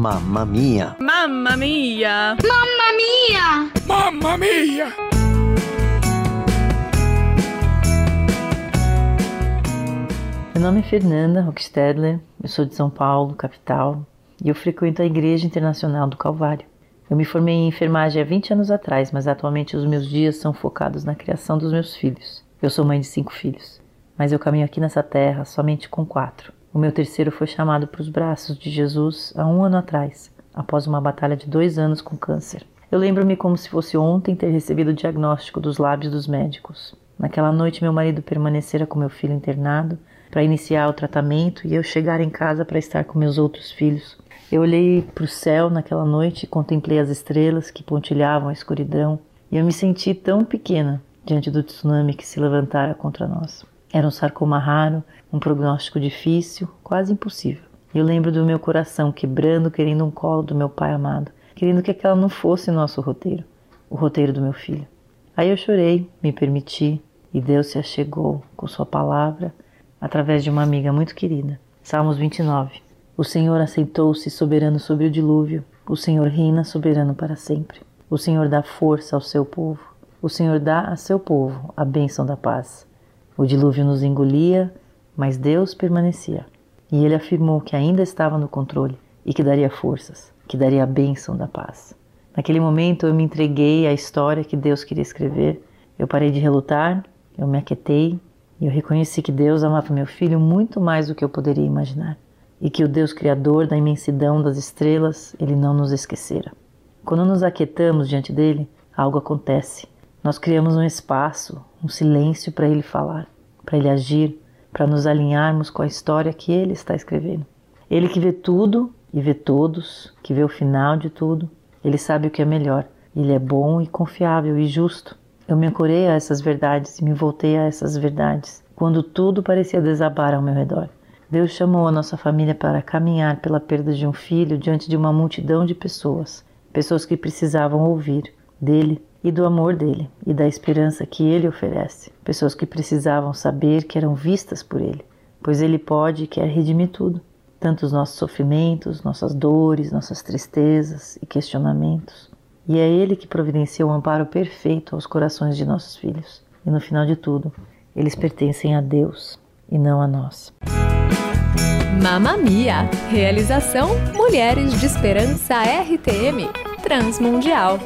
Mamma mia! Mamma mia! Mamma mia! Mamma mia! Meu nome é Fernanda Rockstedler, eu sou de São Paulo, capital, e eu frequento a Igreja Internacional do Calvário. Eu me formei em enfermagem há 20 anos atrás, mas atualmente os meus dias são focados na criação dos meus filhos. Eu sou mãe de cinco filhos, mas eu caminho aqui nessa terra somente com quatro. O meu terceiro foi chamado para os braços de Jesus há um ano atrás, após uma batalha de dois anos com câncer. Eu lembro-me como se fosse ontem ter recebido o diagnóstico dos lábios dos médicos. Naquela noite, meu marido permanecera com meu filho internado para iniciar o tratamento e eu chegar em casa para estar com meus outros filhos. Eu olhei para o céu naquela noite e contemplei as estrelas que pontilhavam a escuridão e eu me senti tão pequena diante do tsunami que se levantara contra nós. Era um sarcoma raro, um prognóstico difícil, quase impossível. Eu lembro do meu coração quebrando, querendo um colo do meu pai amado, querendo que aquela não fosse nosso roteiro, o roteiro do meu filho. Aí eu chorei, me permiti, e Deus se achegou com Sua palavra através de uma amiga muito querida. Salmos 29. O Senhor assentou-se soberano sobre o dilúvio, o Senhor reina soberano para sempre. O Senhor dá força ao seu povo, o Senhor dá a seu povo a bênção da paz. O dilúvio nos engolia, mas Deus permanecia. E ele afirmou que ainda estava no controle e que daria forças, que daria a bênção da paz. Naquele momento eu me entreguei à história que Deus queria escrever. Eu parei de relutar, eu me aquietei e eu reconheci que Deus amava meu filho muito mais do que eu poderia imaginar e que o Deus Criador da imensidão das estrelas, ele não nos esquecera. Quando nos aquietamos diante dele, algo acontece. Nós criamos um espaço, um silêncio para ele falar, para ele agir, para nos alinharmos com a história que ele está escrevendo. Ele que vê tudo e vê todos, que vê o final de tudo, ele sabe o que é melhor. Ele é bom e confiável e justo. Eu me ancorei a essas verdades e me voltei a essas verdades quando tudo parecia desabar ao meu redor. Deus chamou a nossa família para caminhar pela perda de um filho diante de uma multidão de pessoas, pessoas que precisavam ouvir dele e do amor dele e da esperança que ele oferece. Pessoas que precisavam saber que eram vistas por ele, pois ele pode e quer redimir tudo, tanto os nossos sofrimentos, nossas dores, nossas tristezas e questionamentos. E é ele que providencia o amparo perfeito aos corações de nossos filhos. E no final de tudo, eles pertencem a Deus e não a nós. Mamma Mia! Realização Mulheres de Esperança RTM Transmundial.